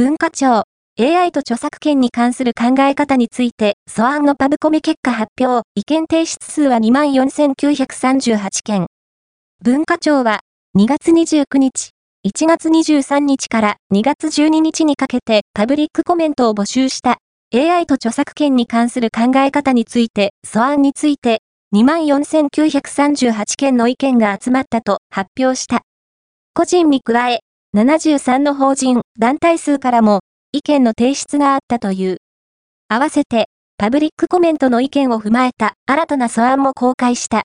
文化庁、AI と著作権に関する考え方について、素案のパブコメ結果発表、意見提出数は24,938件。文化庁は、2月29日、1月23日から2月12日にかけてパブリックコメントを募集した AI と著作権に関する考え方について、素案について24,938件の意見が集まったと発表した。個人に加え、73の法人、団体数からも意見の提出があったという。合わせて、パブリックコメントの意見を踏まえた新たな素案も公開した。